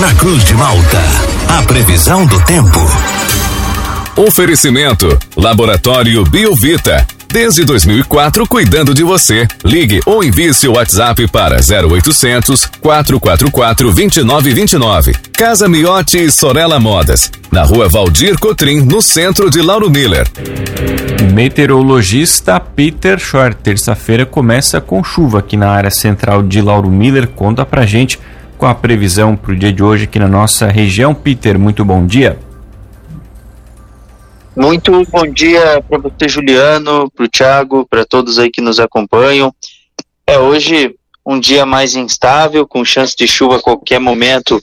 Na Cruz de Malta, a previsão do tempo. Oferecimento: Laboratório Biovita. Desde 2004, cuidando de você. Ligue ou envie seu WhatsApp para 0800 444 2929. Casa Miotti e Sorella Modas. Na rua Valdir Cotrim, no centro de Lauro Miller. Meteorologista Peter Short. Terça-feira começa com chuva aqui na área central de Lauro Miller. Conta pra gente com a previsão para o dia de hoje aqui na nossa região. Peter, muito bom dia. Muito bom dia para você, Juliano, para o Thiago, para todos aí que nos acompanham. É hoje um dia mais instável, com chance de chuva a qualquer momento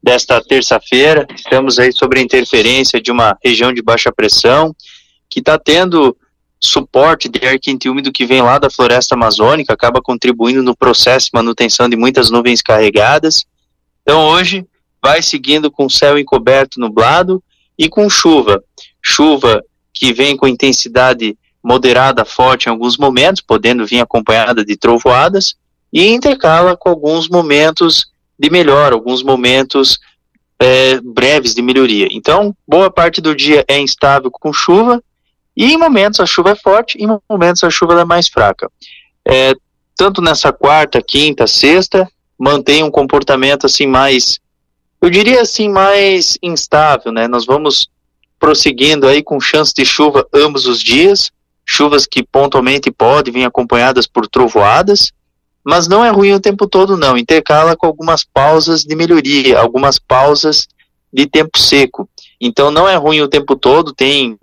desta terça-feira. Estamos aí sobre a interferência de uma região de baixa pressão que está tendo suporte de ar quente úmido que vem lá da floresta amazônica, acaba contribuindo no processo de manutenção de muitas nuvens carregadas. Então hoje vai seguindo com céu encoberto nublado e com chuva. Chuva que vem com intensidade moderada forte em alguns momentos, podendo vir acompanhada de trovoadas, e intercala com alguns momentos de melhor, alguns momentos é, breves de melhoria. Então, boa parte do dia é instável com chuva, e em momentos a chuva é forte, em momentos a chuva é mais fraca. É, tanto nessa quarta, quinta, sexta, mantém um comportamento assim mais, eu diria assim, mais instável, né? Nós vamos prosseguindo aí com chance de chuva ambos os dias, chuvas que pontualmente podem vir acompanhadas por trovoadas, mas não é ruim o tempo todo não, intercala com algumas pausas de melhoria, algumas pausas de tempo seco. Então não é ruim o tempo todo, tem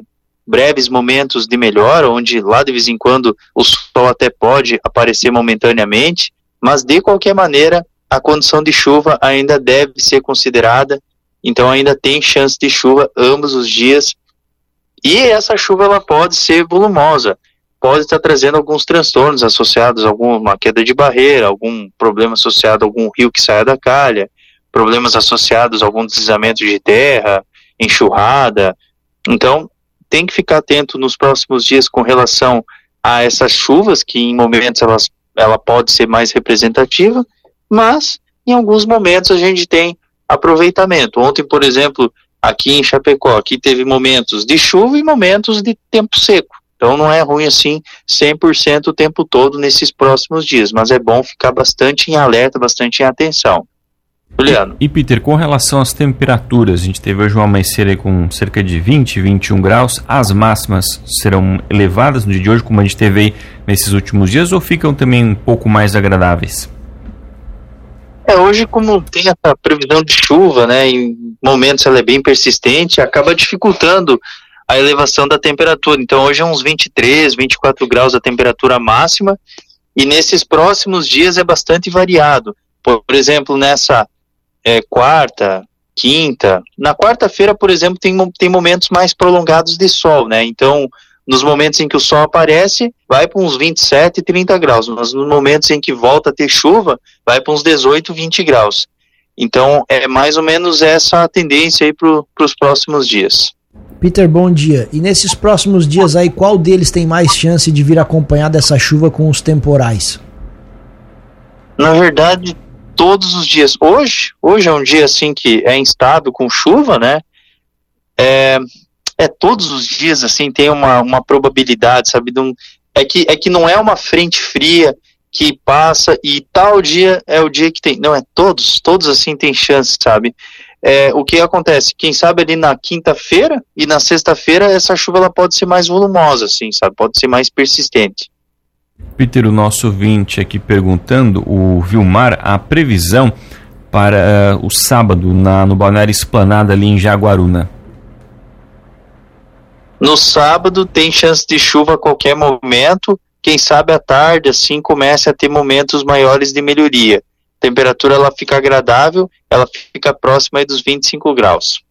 breves momentos de melhora, onde lá de vez em quando o sol até pode aparecer momentaneamente, mas de qualquer maneira a condição de chuva ainda deve ser considerada, então ainda tem chance de chuva ambos os dias. E essa chuva ela pode ser volumosa, pode estar trazendo alguns transtornos associados a alguma queda de barreira, algum problema associado a algum rio que saia da calha, problemas associados a algum deslizamento de terra, enxurrada. Então, tem que ficar atento nos próximos dias com relação a essas chuvas, que em momentos elas, ela pode ser mais representativa, mas em alguns momentos a gente tem aproveitamento. Ontem, por exemplo, aqui em Chapecó, aqui teve momentos de chuva e momentos de tempo seco. Então não é ruim assim 100% o tempo todo nesses próximos dias, mas é bom ficar bastante em alerta, bastante em atenção. Juliano. E, e, Peter, com relação às temperaturas, a gente teve hoje uma amanhecer com cerca de 20, 21 graus. As máximas serão elevadas no dia de hoje, como a gente teve aí nesses últimos dias, ou ficam também um pouco mais agradáveis? É, hoje, como tem essa previsão de chuva, né, em momentos ela é bem persistente, acaba dificultando a elevação da temperatura. Então, hoje é uns 23, 24 graus a temperatura máxima, e nesses próximos dias é bastante variado. Por exemplo, nessa é, quarta, quinta. Na quarta-feira, por exemplo, tem, tem momentos mais prolongados de sol, né? Então, nos momentos em que o sol aparece, vai para uns 27, 30 graus, mas nos momentos em que volta a ter chuva, vai para uns 18, 20 graus. Então, é mais ou menos essa a tendência aí para os próximos dias. Peter, bom dia. E nesses próximos dias aí, qual deles tem mais chance de vir acompanhar dessa chuva com os temporais? Na verdade, todos os dias. Hoje, hoje é um dia assim que é instável com chuva, né? É, é todos os dias assim tem uma, uma probabilidade, sabe? Um, é que é que não é uma frente fria que passa e tal dia é o dia que tem. Não é todos, todos assim tem chance, sabe? É, o que acontece? Quem sabe ali na quinta-feira e na sexta-feira essa chuva ela pode ser mais volumosa, assim, sabe? Pode ser mais persistente. Peter, o nosso ouvinte aqui perguntando, o Vilmar, a previsão para uh, o sábado na, no Balneário Esplanada ali em Jaguaruna. No sábado tem chance de chuva a qualquer momento, quem sabe à tarde assim comece a ter momentos maiores de melhoria. A temperatura ela fica agradável, ela fica próxima dos 25 graus.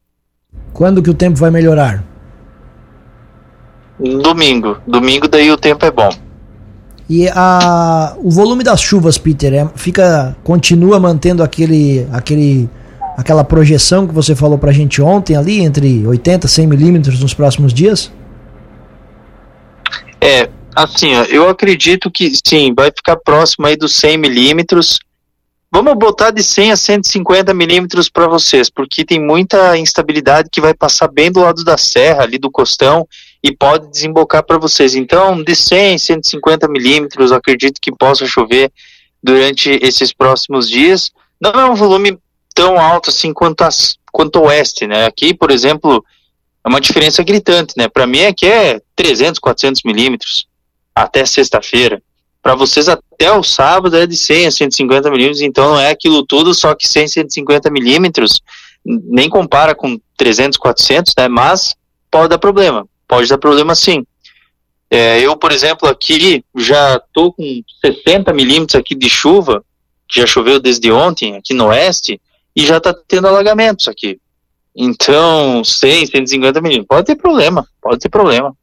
Quando que o tempo vai melhorar? Domingo. Domingo daí o tempo é bom. E a, o volume das chuvas, Peter, é, fica continua mantendo aquele, aquele, aquela projeção que você falou pra gente ontem ali, entre 80 e 100 milímetros nos próximos dias? É, assim, eu acredito que sim, vai ficar próximo aí dos 100 milímetros. Vamos botar de 100 a 150 milímetros para vocês, porque tem muita instabilidade que vai passar bem do lado da serra, ali do costão, e pode desembocar para vocês. Então, de 100 150 milímetros, acredito que possa chover durante esses próximos dias. Não é um volume tão alto assim quanto, as, quanto o oeste, né? Aqui, por exemplo, é uma diferença gritante, né? Para mim aqui é 300, 400 milímetros até sexta-feira. Para vocês até o sábado é de 100 a 150 milímetros, então não é aquilo tudo, só que 100, 150 milímetros, nem compara com 300, 400, né? Mas pode dar problema, pode dar problema sim. É, eu, por exemplo, aqui já tô com 60 milímetros aqui de chuva, que já choveu desde ontem aqui no oeste, e já está tendo alagamentos aqui. Então, 100, 150 milímetros, pode ter problema, pode ter problema.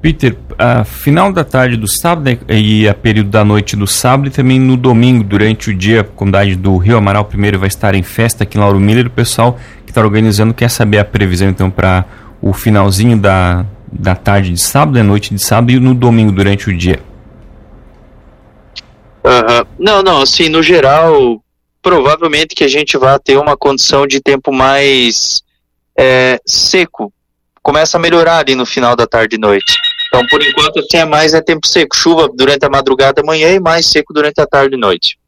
Peter, a final da tarde do sábado e a período da noite do sábado e também no domingo, durante o dia, a comunidade do Rio Amaral primeiro vai estar em festa aqui em Lauro Miller. O pessoal que está organizando quer saber a previsão então para o finalzinho da, da tarde de sábado, da noite de sábado e no domingo durante o dia. Uhum. Não, não, assim, no geral, provavelmente que a gente vai ter uma condição de tempo mais é, seco. Começa a melhorar ali no final da tarde e noite. Então, por enquanto, assim, é mais é tempo seco. Chuva durante a madrugada, manhã e mais seco durante a tarde e noite.